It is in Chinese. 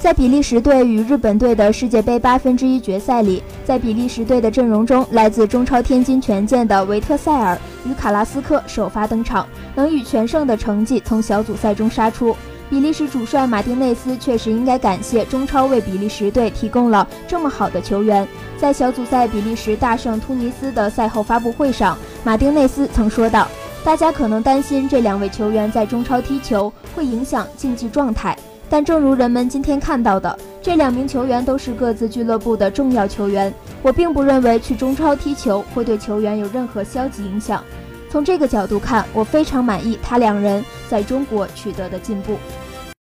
在比利时队与日本队的世界杯八分之一决赛里，在比利时队的阵容中，来自中超天津权健的维特塞尔与卡拉斯科首发登场，能以全胜的成绩从小组赛中杀出。比利时主帅马丁内斯确实应该感谢中超为比利时队提供了这么好的球员。在小组赛比利时大胜突尼斯的赛后发布会上，马丁内斯曾说道：“大家可能担心这两位球员在中超踢球会影响竞技状态。”但正如人们今天看到的，这两名球员都是各自俱乐部的重要球员。我并不认为去中超踢球会对球员有任何消极影响。从这个角度看，我非常满意他两人在中国取得的进步。